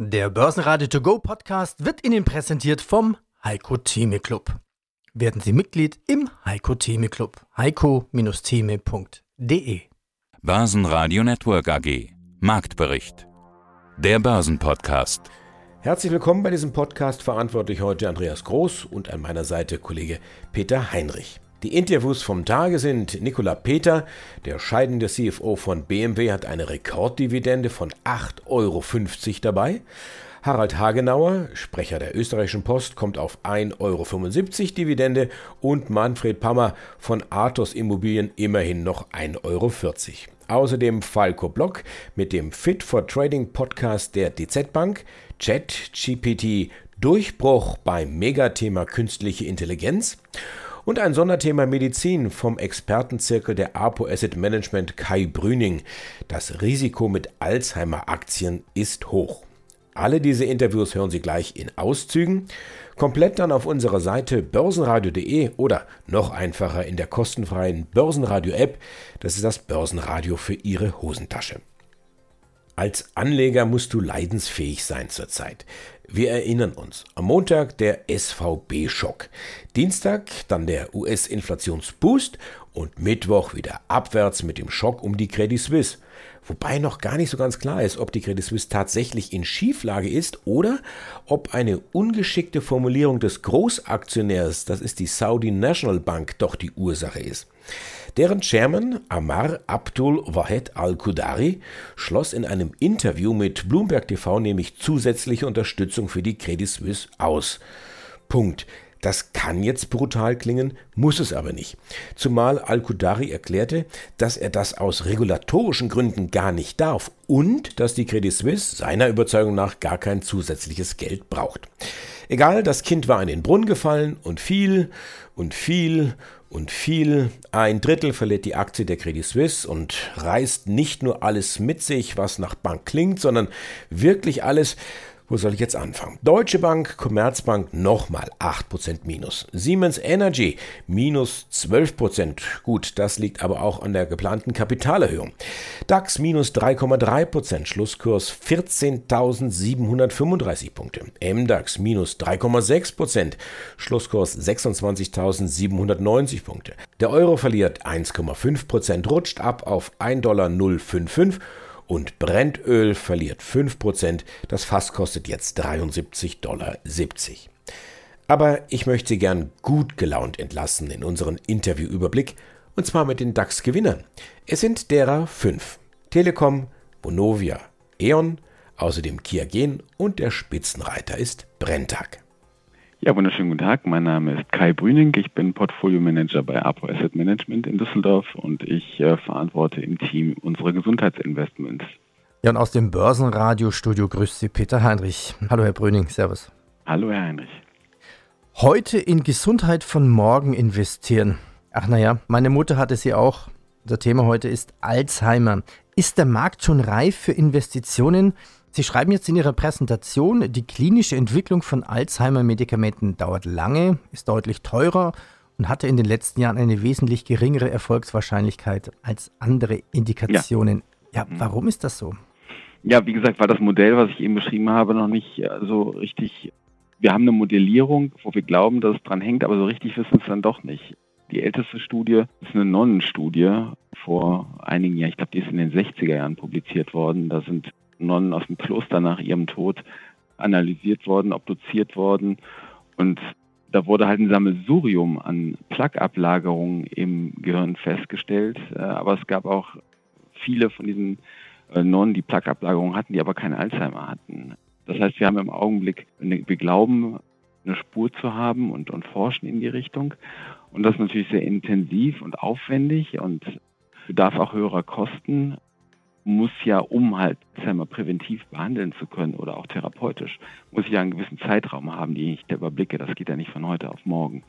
Der Börsenradio To Go Podcast wird Ihnen präsentiert vom Heiko Theme Club. Werden Sie Mitglied im Heiko Theme Club. heiko-theme.de Börsenradio Network AG Marktbericht. Der Börsenpodcast. Herzlich willkommen bei diesem Podcast. Verantwortlich heute Andreas Groß und an meiner Seite Kollege Peter Heinrich. Die Interviews vom Tage sind Nikola Peter, der scheidende CFO von BMW, hat eine Rekorddividende von 8,50 Euro dabei. Harald Hagenauer, Sprecher der österreichischen Post, kommt auf 1,75 Euro Dividende und Manfred Pammer von Athos Immobilien immerhin noch 1,40 Euro. Außerdem Falco Block mit dem Fit for Trading Podcast der DZ Bank, ChatGPT Durchbruch beim Megathema künstliche Intelligenz und ein Sonderthema Medizin vom Expertenzirkel der APO Asset Management Kai Brüning. Das Risiko mit Alzheimer-Aktien ist hoch. Alle diese Interviews hören Sie gleich in Auszügen. Komplett dann auf unserer Seite börsenradio.de oder noch einfacher in der kostenfreien Börsenradio-App. Das ist das Börsenradio für Ihre Hosentasche. Als Anleger musst du leidensfähig sein zurzeit. Wir erinnern uns. Am Montag der SVB-Schock. Dienstag dann der US-Inflationsboost und Mittwoch wieder abwärts mit dem Schock um die Credit Suisse. Wobei noch gar nicht so ganz klar ist, ob die Credit Suisse tatsächlich in Schieflage ist oder ob eine ungeschickte Formulierung des Großaktionärs, das ist die Saudi National Bank, doch die Ursache ist. Deren Chairman Amar Abdul Wahed Al-Qudari schloss in einem Interview mit Bloomberg TV nämlich zusätzliche Unterstützung für die Credit Suisse aus. Punkt. Das kann jetzt brutal klingen, muss es aber nicht. Zumal Al-Qudari erklärte, dass er das aus regulatorischen Gründen gar nicht darf und dass die Credit Suisse seiner Überzeugung nach gar kein zusätzliches Geld braucht. Egal, das Kind war in den Brunnen gefallen und fiel und fiel und fiel. Ein Drittel verliert die Aktie der Credit Suisse und reißt nicht nur alles mit sich, was nach Bank klingt, sondern wirklich alles, wo soll ich jetzt anfangen? Deutsche Bank, Commerzbank nochmal 8% minus. Siemens Energy minus 12%. Gut, das liegt aber auch an der geplanten Kapitalerhöhung. DAX minus 3,3%, Schlusskurs 14.735 Punkte. MDAX minus 3,6%, Schlusskurs 26.790 Punkte. Der Euro verliert 1,5%, rutscht ab auf 1,055 Dollar und Brennöl verliert 5%. Das Fass kostet jetzt 73,70 Dollar. Aber ich möchte gern gut gelaunt entlassen in unseren Interviewüberblick und zwar mit den DAX-Gewinnern. Es sind derer fünf. Telekom, Bonovia, E.ON, außerdem Kia Gen und der Spitzenreiter ist Brenntag. Ja, wunderschönen guten Tag. Mein Name ist Kai Brüning. Ich bin Portfolio Manager bei Apo Asset Management in Düsseldorf und ich äh, verantworte im Team unsere Gesundheitsinvestments. Ja, und aus dem Börsenradiostudio grüßt Sie Peter Heinrich. Hallo, Herr Brüning. Servus. Hallo, Herr Heinrich. Heute in Gesundheit von morgen investieren. Ach naja, meine Mutter hatte sie auch. Unser Thema heute ist Alzheimer. Ist der Markt schon reif für Investitionen? Sie schreiben jetzt in Ihrer Präsentation, die klinische Entwicklung von Alzheimer-Medikamenten dauert lange, ist deutlich teurer und hatte in den letzten Jahren eine wesentlich geringere Erfolgswahrscheinlichkeit als andere Indikationen. Ja, ja warum ist das so? Ja, wie gesagt, war das Modell, was ich eben beschrieben habe, noch nicht äh, so richtig. Wir haben eine Modellierung, wo wir glauben, dass es dran hängt, aber so richtig wissen es dann doch nicht. Die älteste Studie ist eine Nonnenstudie vor einigen Jahren, ich glaube, die ist in den 60er Jahren publiziert worden. Da sind Nonnen aus dem Kloster nach ihrem Tod analysiert worden, obduziert worden. Und da wurde halt ein Sammelsurium an Plaqueablagerungen im Gehirn festgestellt. Äh, aber es gab auch viele von diesen äh, Nonnen, die Plaqueablagerungen hatten, die aber kein Alzheimer hatten. Das heißt, wir haben im Augenblick, wir glauben, eine Spur zu haben und, und forschen in die Richtung. Und das ist natürlich sehr intensiv und aufwendig und bedarf auch höherer Kosten muss ja, um halt Alzheimer präventiv behandeln zu können oder auch therapeutisch, muss ich ja einen gewissen Zeitraum haben, den ich da überblicke. Das geht ja nicht von heute auf morgen.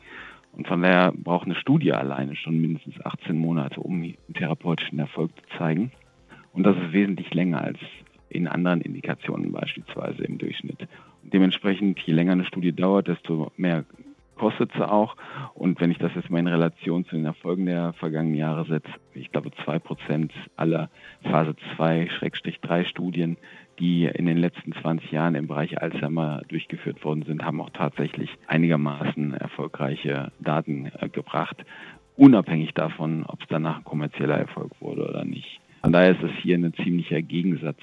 Und von daher braucht eine Studie alleine schon mindestens 18 Monate, um einen therapeutischen Erfolg zu zeigen. Und das ist wesentlich länger als in anderen Indikationen beispielsweise im Durchschnitt. Und dementsprechend, je länger eine Studie dauert, desto mehr kostet sie auch. Und wenn ich das jetzt mal in Relation zu den Erfolgen der vergangenen Jahre setze, ich glaube zwei Prozent aller Phase 2-3 Studien, die in den letzten 20 Jahren im Bereich Alzheimer durchgeführt worden sind, haben auch tatsächlich einigermaßen erfolgreiche Daten äh, gebracht, unabhängig davon, ob es danach ein kommerzieller Erfolg wurde oder nicht. Von daher ist es hier ein ziemlicher Gegensatz,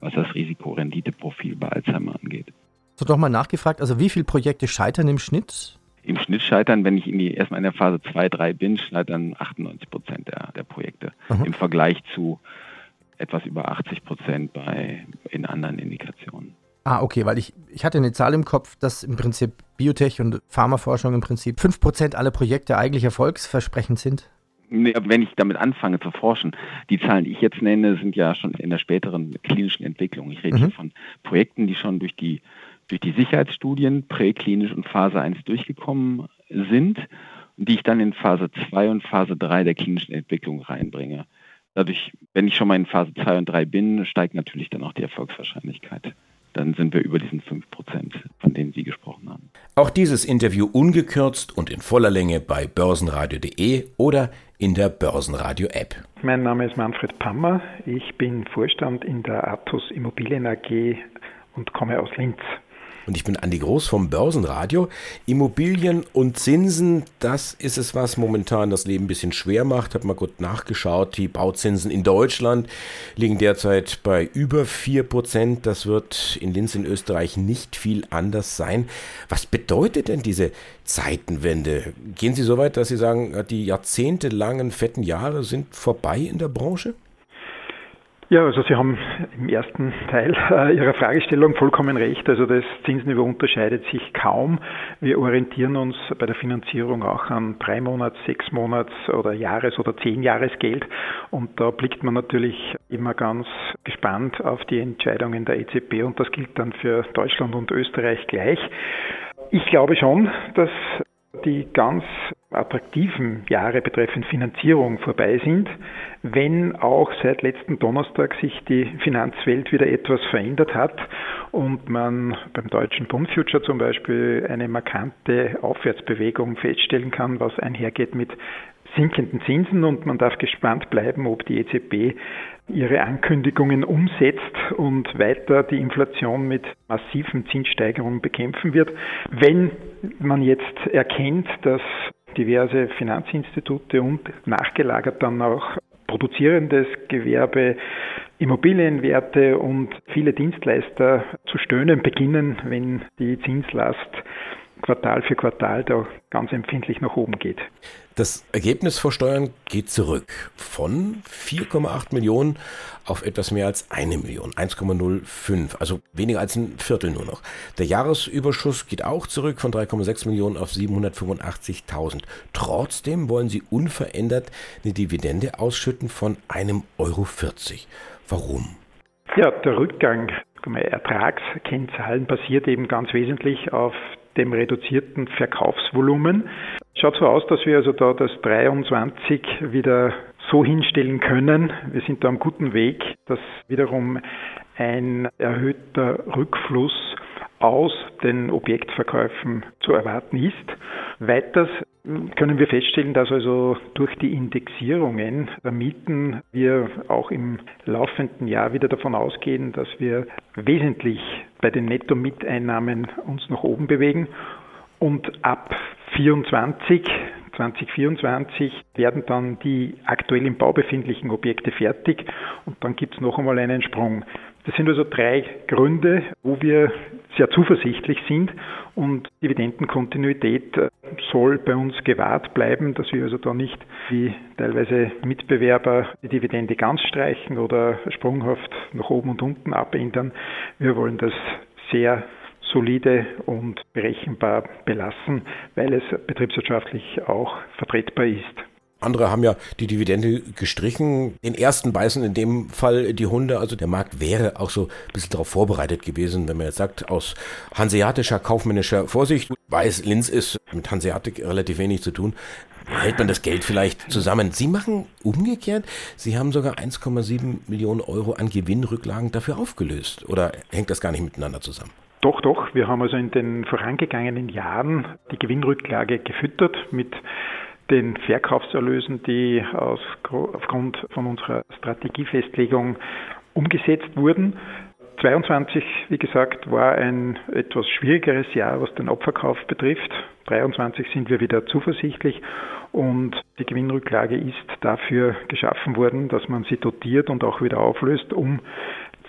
was das Risikorenditeprofil bei Alzheimer angeht. So doch mal nachgefragt, also wie viele Projekte scheitern im Schnitt? Im Schnitt scheitern, wenn ich in die, erstmal in der Phase 2, 3 bin, scheitern 98 Prozent der, der Projekte mhm. im Vergleich zu etwas über 80 Prozent bei in anderen Indikationen. Ah, okay, weil ich, ich hatte eine Zahl im Kopf, dass im Prinzip Biotech und Pharmaforschung im Prinzip 5% aller Projekte eigentlich erfolgsversprechend sind. wenn ich damit anfange zu forschen, die Zahlen, die ich jetzt nenne, sind ja schon in der späteren klinischen Entwicklung. Ich rede mhm. hier von Projekten, die schon durch die durch die Sicherheitsstudien präklinisch und Phase 1 durchgekommen sind, die ich dann in Phase 2 und Phase 3 der klinischen Entwicklung reinbringe. Dadurch, wenn ich schon mal in Phase 2 und 3 bin, steigt natürlich dann auch die Erfolgswahrscheinlichkeit. Dann sind wir über diesen 5 Prozent, von denen Sie gesprochen haben. Auch dieses Interview ungekürzt und in voller Länge bei börsenradio.de oder in der Börsenradio-App. Mein Name ist Manfred Pammer. Ich bin Vorstand in der Athos Immobilien AG und komme aus Linz. Und ich bin Andi Groß vom Börsenradio. Immobilien und Zinsen, das ist es, was momentan das Leben ein bisschen schwer macht. Hab mal gut nachgeschaut. Die Bauzinsen in Deutschland liegen derzeit bei über 4%. Das wird in Linz in Österreich nicht viel anders sein. Was bedeutet denn diese Zeitenwende? Gehen Sie so weit, dass Sie sagen, die jahrzehntelangen fetten Jahre sind vorbei in der Branche? Ja, also Sie haben im ersten Teil äh, Ihrer Fragestellung vollkommen recht. Also das Zinsniveau unterscheidet sich kaum. Wir orientieren uns bei der Finanzierung auch an drei Monats, sechs Monats oder Jahres- oder zehn Jahresgeld. Und da blickt man natürlich immer ganz gespannt auf die Entscheidungen der EZB und das gilt dann für Deutschland und Österreich gleich. Ich glaube schon, dass die ganz attraktiven Jahre betreffend Finanzierung vorbei sind, wenn auch seit letzten Donnerstag sich die Finanzwelt wieder etwas verändert hat und man beim deutschen Bundfuture zum Beispiel eine markante Aufwärtsbewegung feststellen kann, was einhergeht mit sinkenden Zinsen und man darf gespannt bleiben, ob die EZB ihre Ankündigungen umsetzt und weiter die Inflation mit massiven Zinssteigerungen bekämpfen wird. Wenn man jetzt erkennt, dass diverse Finanzinstitute und nachgelagert dann auch produzierendes Gewerbe, Immobilienwerte und viele Dienstleister zu stöhnen beginnen, wenn die Zinslast Quartal für Quartal da ganz empfindlich nach oben geht. Das Ergebnis vor Steuern geht zurück von 4,8 Millionen auf etwas mehr als eine Million, 1,05, also weniger als ein Viertel nur noch. Der Jahresüberschuss geht auch zurück von 3,6 Millionen auf 785.000. Trotzdem wollen sie unverändert eine Dividende ausschütten von einem Euro 40. Warum? Ja, der Rückgang Ertragskennzahlen basiert eben ganz wesentlich auf dem reduzierten Verkaufsvolumen. Schaut so aus, dass wir also da das 23 wieder so hinstellen können. Wir sind da am guten Weg, dass wiederum ein erhöhter Rückfluss aus den Objektverkäufen zu erwarten ist. Weiters können wir feststellen, dass also durch die Indexierungen der Mieten wir auch im laufenden Jahr wieder davon ausgehen, dass wir wesentlich bei den Netto-Mieteinnahmen uns nach oben bewegen und ab 24 2024 werden dann die aktuell im Bau befindlichen Objekte fertig und dann gibt es noch einmal einen Sprung. Das sind also drei Gründe, wo wir sehr zuversichtlich sind und Dividendenkontinuität äh, soll bei uns gewahrt bleiben, dass wir also da nicht wie teilweise Mitbewerber die Dividende ganz streichen oder sprunghaft nach oben und unten abändern. Wir wollen das sehr solide und berechenbar belassen, weil es betriebswirtschaftlich auch vertretbar ist. Andere haben ja die Dividende gestrichen. Den ersten beißen in dem Fall die Hunde. Also der Markt wäre auch so ein bisschen darauf vorbereitet gewesen, wenn man jetzt sagt, aus hanseatischer kaufmännischer Vorsicht, weiß, Linz ist mit Hanseatik relativ wenig zu tun, hält man das Geld vielleicht zusammen. Sie machen umgekehrt. Sie haben sogar 1,7 Millionen Euro an Gewinnrücklagen dafür aufgelöst. Oder hängt das gar nicht miteinander zusammen? Doch, doch. Wir haben also in den vorangegangenen Jahren die Gewinnrücklage gefüttert mit den Verkaufserlösen, die aus, aufgrund von unserer Strategiefestlegung umgesetzt wurden. 22, wie gesagt, war ein etwas schwierigeres Jahr, was den Abverkauf betrifft. 23 sind wir wieder zuversichtlich und die Gewinnrücklage ist dafür geschaffen worden, dass man sie dotiert und auch wieder auflöst, um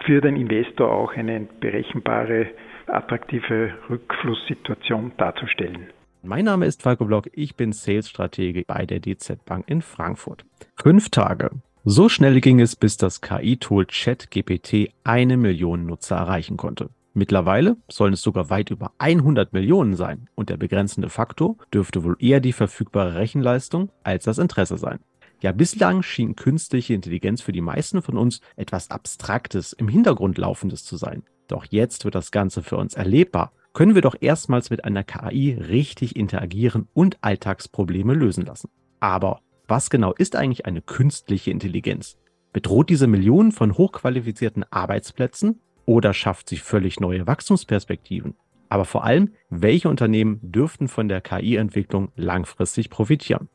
für den Investor auch eine berechenbare, attraktive Rückflusssituation darzustellen. Mein Name ist Falco Block, ich bin Sales-Stratege bei der DZ Bank in Frankfurt. Fünf Tage so schnell ging es, bis das KI-Tool ChatGPT eine Million Nutzer erreichen konnte. Mittlerweile sollen es sogar weit über 100 Millionen sein und der begrenzende Faktor dürfte wohl eher die verfügbare Rechenleistung als das Interesse sein. Ja, bislang schien künstliche Intelligenz für die meisten von uns etwas Abstraktes, im Hintergrund laufendes zu sein. Doch jetzt wird das Ganze für uns erlebbar. Können wir doch erstmals mit einer KI richtig interagieren und Alltagsprobleme lösen lassen. Aber was genau ist eigentlich eine künstliche Intelligenz? Bedroht diese Millionen von hochqualifizierten Arbeitsplätzen oder schafft sie völlig neue Wachstumsperspektiven? Aber vor allem, welche Unternehmen dürften von der KI-Entwicklung langfristig profitieren?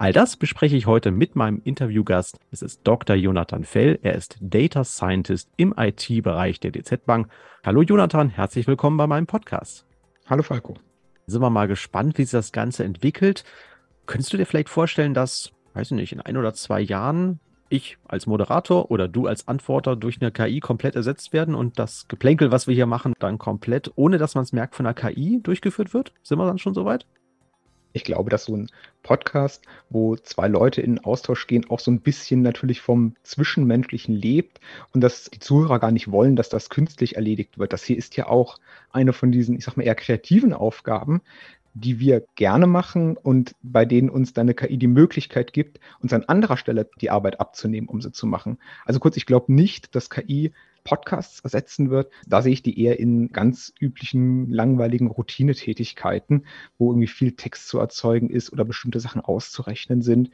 All das bespreche ich heute mit meinem Interviewgast. Es ist Dr. Jonathan Fell. Er ist Data Scientist im IT-Bereich der DZ Bank. Hallo Jonathan, herzlich willkommen bei meinem Podcast. Hallo Falco. Sind wir mal gespannt, wie sich das Ganze entwickelt. Könntest du dir vielleicht vorstellen, dass, weiß ich nicht, in ein oder zwei Jahren ich als Moderator oder du als Antworter durch eine KI komplett ersetzt werden und das Geplänkel, was wir hier machen, dann komplett, ohne dass man es merkt, von einer KI durchgeführt wird? Sind wir dann schon soweit? Ich glaube, dass so ein Podcast, wo zwei Leute in Austausch gehen, auch so ein bisschen natürlich vom Zwischenmenschlichen lebt und dass die Zuhörer gar nicht wollen, dass das künstlich erledigt wird. Das hier ist ja auch eine von diesen, ich sag mal, eher kreativen Aufgaben, die wir gerne machen und bei denen uns dann eine KI die Möglichkeit gibt, uns an anderer Stelle die Arbeit abzunehmen, um sie zu machen. Also kurz, ich glaube nicht, dass KI Podcasts ersetzen wird. Da sehe ich die eher in ganz üblichen, langweiligen Routinetätigkeiten, wo irgendwie viel Text zu erzeugen ist oder bestimmte Sachen auszurechnen sind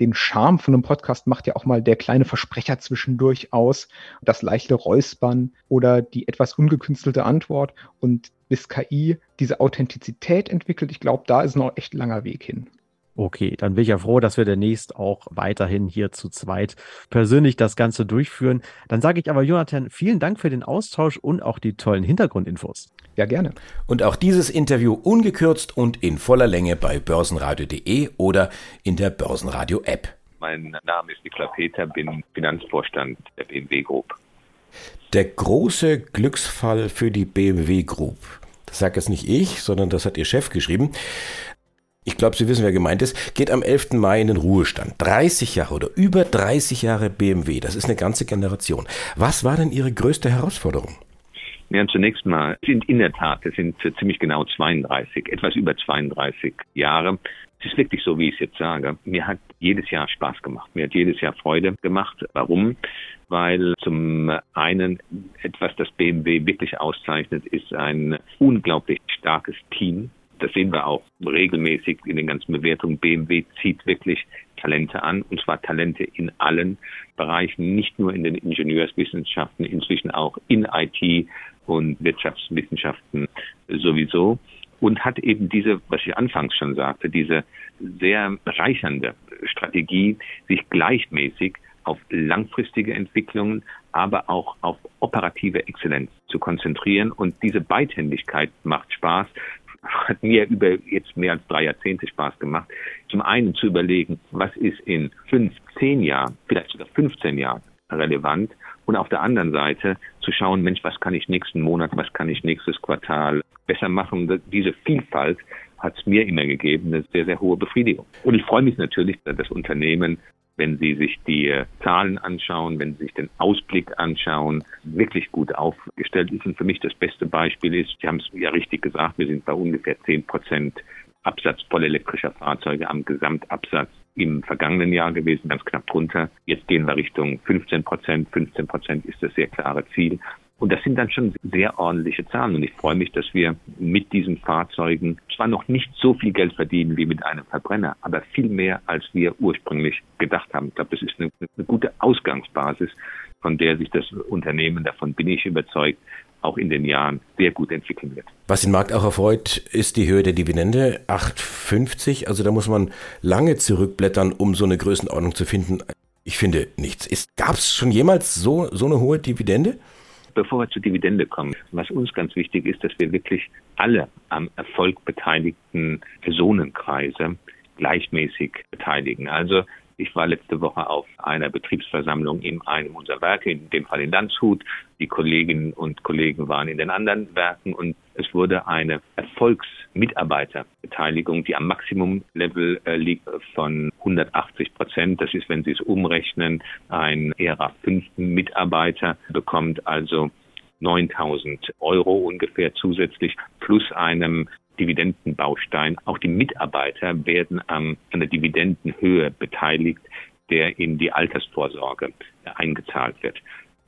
den Charme von einem Podcast macht ja auch mal der kleine Versprecher zwischendurch aus, das leichte Räuspern oder die etwas ungekünstelte Antwort. Und bis KI diese Authentizität entwickelt, ich glaube, da ist noch echt langer Weg hin. Okay, dann bin ich ja froh, dass wir demnächst auch weiterhin hier zu zweit persönlich das Ganze durchführen. Dann sage ich aber, Jonathan, vielen Dank für den Austausch und auch die tollen Hintergrundinfos. Ja, gerne. Und auch dieses Interview ungekürzt und in voller Länge bei börsenradio.de oder in der Börsenradio-App. Mein Name ist Niklas Peter, bin Finanzvorstand der BMW Group. Der große Glücksfall für die BMW Group. Das sagt jetzt nicht ich, sondern das hat Ihr Chef geschrieben ich glaube, Sie wissen, wer gemeint ist, geht am 11. Mai in den Ruhestand. 30 Jahre oder über 30 Jahre BMW, das ist eine ganze Generation. Was war denn Ihre größte Herausforderung? Ja, zunächst mal sind in der Tat, es sind ziemlich genau 32, etwas über 32 Jahre. Es ist wirklich so, wie ich es jetzt sage. Mir hat jedes Jahr Spaß gemacht. Mir hat jedes Jahr Freude gemacht. Warum? Weil zum einen etwas, das BMW wirklich auszeichnet, ist ein unglaublich starkes Team das sehen wir auch regelmäßig in den ganzen Bewertungen. BMW zieht wirklich Talente an, und zwar Talente in allen Bereichen, nicht nur in den Ingenieurswissenschaften, inzwischen auch in IT und Wirtschaftswissenschaften sowieso. Und hat eben diese, was ich anfangs schon sagte, diese sehr reichernde Strategie, sich gleichmäßig auf langfristige Entwicklungen, aber auch auf operative Exzellenz zu konzentrieren. Und diese Beidhändigkeit macht Spaß hat mir über jetzt mehr als drei Jahrzehnte Spaß gemacht. Zum einen zu überlegen, was ist in fünf, zehn Jahren, vielleicht sogar 15 Jahren relevant und auf der anderen Seite zu schauen, Mensch, was kann ich nächsten Monat, was kann ich nächstes Quartal besser machen. Diese Vielfalt hat es mir immer gegeben, eine sehr, sehr hohe Befriedigung. Und ich freue mich natürlich, dass das Unternehmen wenn Sie sich die äh, Zahlen anschauen, wenn Sie sich den Ausblick anschauen, wirklich gut aufgestellt ist. Und für mich das beste Beispiel ist, Sie haben es ja richtig gesagt, wir sind bei ungefähr 10 Prozent Absatz vollelektrischer Fahrzeuge am Gesamtabsatz im vergangenen Jahr gewesen, ganz knapp drunter. Jetzt gehen wir Richtung 15 Prozent. 15 Prozent ist das sehr klare Ziel. Und das sind dann schon sehr ordentliche Zahlen. Und ich freue mich, dass wir mit diesen Fahrzeugen zwar noch nicht so viel Geld verdienen wie mit einem Verbrenner, aber viel mehr, als wir ursprünglich gedacht haben. Ich glaube, das ist eine, eine gute Ausgangsbasis, von der sich das Unternehmen, davon bin ich überzeugt, auch in den Jahren sehr gut entwickeln wird. Was den Markt auch erfreut, ist die Höhe der Dividende 8,50. Also da muss man lange zurückblättern, um so eine Größenordnung zu finden. Ich finde nichts. Gab es schon jemals so, so eine hohe Dividende? Bevor wir zur Dividende kommen, was uns ganz wichtig ist, dass wir wirklich alle am Erfolg beteiligten Personenkreise gleichmäßig beteiligen. Also ich war letzte Woche auf einer Betriebsversammlung in einem unserer Werke, in dem Fall in Landshut. Die Kolleginnen und Kollegen waren in den anderen Werken und es wurde eine Erfolgsmitarbeiterbeteiligung, die am Maximumlevel äh, liegt von 180 Prozent. Das ist, wenn Sie es umrechnen, ein ERA 5 Mitarbeiter bekommt also 9000 Euro ungefähr zusätzlich plus einem Dividendenbaustein. Auch die Mitarbeiter werden an der Dividendenhöhe beteiligt, der in die Altersvorsorge eingezahlt wird.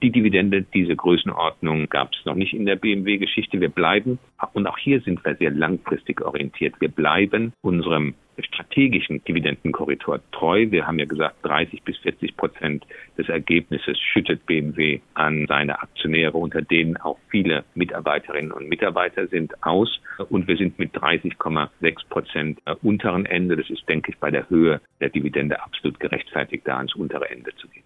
Die Dividende, diese Größenordnung gab es noch nicht in der BMW-Geschichte. Wir bleiben, und auch hier sind wir sehr langfristig orientiert, wir bleiben unserem strategischen Dividendenkorridor treu. Wir haben ja gesagt, 30 bis 40 Prozent des Ergebnisses schüttet BMW an seine Aktionäre, unter denen auch viele Mitarbeiterinnen und Mitarbeiter sind, aus. Und wir sind mit 30,6 Prozent unteren Ende. Das ist, denke ich, bei der Höhe der Dividende absolut gerechtfertigt, da ans untere Ende zu gehen.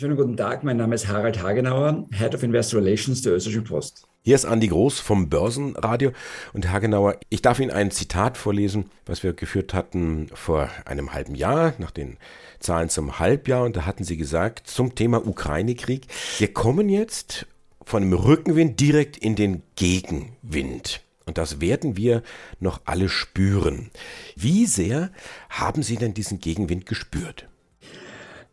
Schönen guten Tag, mein Name ist Harald Hagenauer, Head of Investor Relations der Österreichischen Post. Hier ist Andi Groß vom Börsenradio und Hagenauer, ich darf Ihnen ein Zitat vorlesen, was wir geführt hatten vor einem halben Jahr, nach den Zahlen zum Halbjahr. Und da hatten Sie gesagt zum Thema Ukraine-Krieg, wir kommen jetzt von dem Rückenwind direkt in den Gegenwind. Und das werden wir noch alle spüren. Wie sehr haben Sie denn diesen Gegenwind gespürt?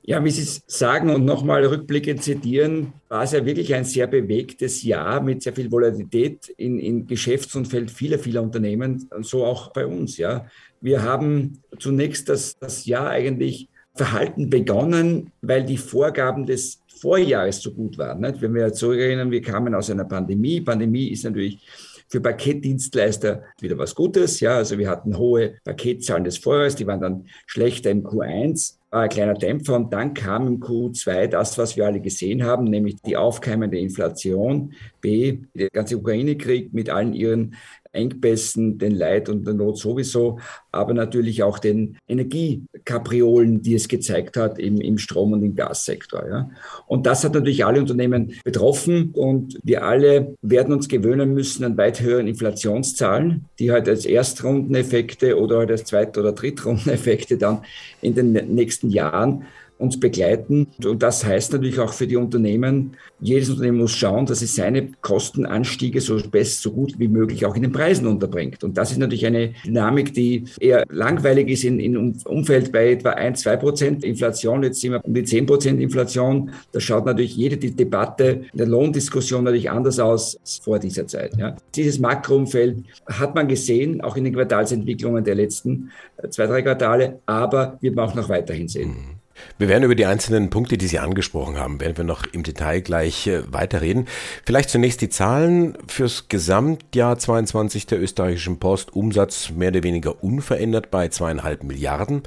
Ja, wie Sie sagen und nochmal rückblickend zitieren, war es ja wirklich ein sehr bewegtes Jahr mit sehr viel Volatilität in, in Geschäftsumfeld vieler, vieler Unternehmen, so auch bei uns. Ja. Wir haben zunächst das, das Jahr eigentlich verhalten begonnen, weil die Vorgaben des Vorjahres so gut waren. Nicht? Wenn wir zurückerinnern, wir kamen aus einer Pandemie. Pandemie ist natürlich für Paketdienstleister wieder was Gutes. Ja, also wir hatten hohe Paketzahlen des Vorjahres, die waren dann schlechter im Q1 ein kleiner Dämpfer und dann kam im Q2 das, was wir alle gesehen haben, nämlich die aufkeimende Inflation, B, der ganze Ukraine-Krieg mit allen ihren Engpässen, den Leid und der Not sowieso, aber natürlich auch den Energiekapriolen, die es gezeigt hat im, im Strom- und im Gassektor. Ja. Und das hat natürlich alle Unternehmen betroffen und wir alle werden uns gewöhnen müssen an weit höheren Inflationszahlen, die halt als Erstrundeneffekte oder halt als Zweit- oder Drittrundeneffekte dann in den nächsten Jahren uns begleiten. Und das heißt natürlich auch für die Unternehmen, jedes Unternehmen muss schauen, dass es seine Kostenanstiege so best, so gut wie möglich auch in den Preisen unterbringt. Und das ist natürlich eine Dynamik, die eher langweilig ist in, in Umfeld bei etwa 1, 2 Prozent Inflation. Jetzt sind wir um die 10 Prozent Inflation. Da schaut natürlich jede die Debatte in der Lohndiskussion natürlich anders aus vor dieser Zeit. Ja. Dieses Makroumfeld hat man gesehen, auch in den Quartalsentwicklungen der letzten äh, zwei, drei Quartale, aber wird man auch noch weiterhin sehen. Wir werden über die einzelnen Punkte, die Sie angesprochen haben, werden wir noch im Detail gleich äh, weiterreden. Vielleicht zunächst die Zahlen fürs Gesamtjahr 22 der österreichischen Post. Umsatz mehr oder weniger unverändert bei zweieinhalb Milliarden.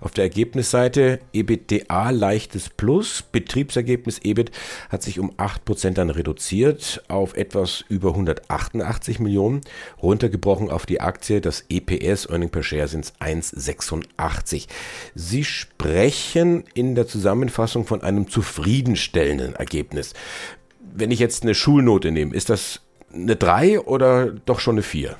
Auf der Ergebnisseite EBITDA leichtes Plus. Betriebsergebnis EBIT hat sich um acht Prozent dann reduziert auf etwas über 188 Millionen. Runtergebrochen auf die Aktie. Das EPS, Earning per Share, sind 1,86. Sie sprechen in der Zusammenfassung von einem zufriedenstellenden Ergebnis. Wenn ich jetzt eine Schulnote nehme, ist das eine 3 oder doch schon eine 4?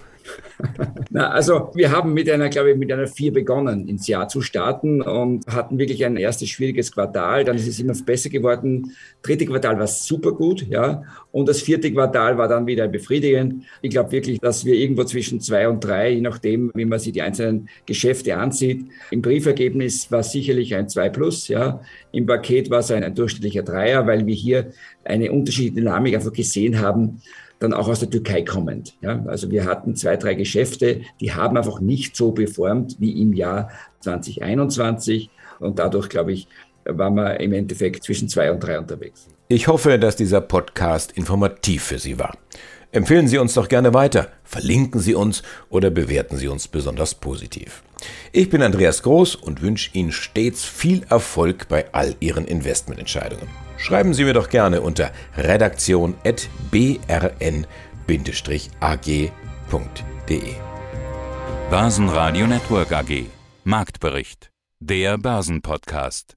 Na, also wir haben mit einer, glaube ich, mit einer vier begonnen ins Jahr zu starten und hatten wirklich ein erstes schwieriges Quartal. Dann ist es immer besser geworden. Dritte Quartal war super gut, ja. Und das vierte Quartal war dann wieder befriedigend. Ich glaube wirklich, dass wir irgendwo zwischen zwei und drei, je nachdem, wie man sich die einzelnen Geschäfte ansieht. Im Briefergebnis war sicherlich ein 2 plus, ja. Im Paket war es ein, ein durchschnittlicher Dreier, weil wir hier eine unterschiedliche Dynamik einfach gesehen haben dann auch aus der Türkei kommend. Ja, also wir hatten zwei, drei Geschäfte, die haben einfach nicht so performt wie im Jahr 2021 und dadurch, glaube ich, waren wir im Endeffekt zwischen zwei und drei unterwegs. Ich hoffe, dass dieser Podcast informativ für Sie war. Empfehlen Sie uns doch gerne weiter, verlinken Sie uns oder bewerten Sie uns besonders positiv. Ich bin Andreas Groß und wünsche Ihnen stets viel Erfolg bei all Ihren Investmententscheidungen. Schreiben Sie mir doch gerne unter redaktion.brn-ag.de. Börsenradio Network AG. Marktbericht. Der Börsenpodcast.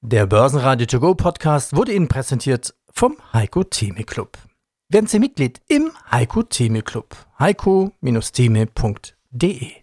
Der Börsenradio To Go Podcast wurde Ihnen präsentiert vom Heiko Theme Club. Werden Sie Mitglied im Heiko Theme Club. heiko-theme.de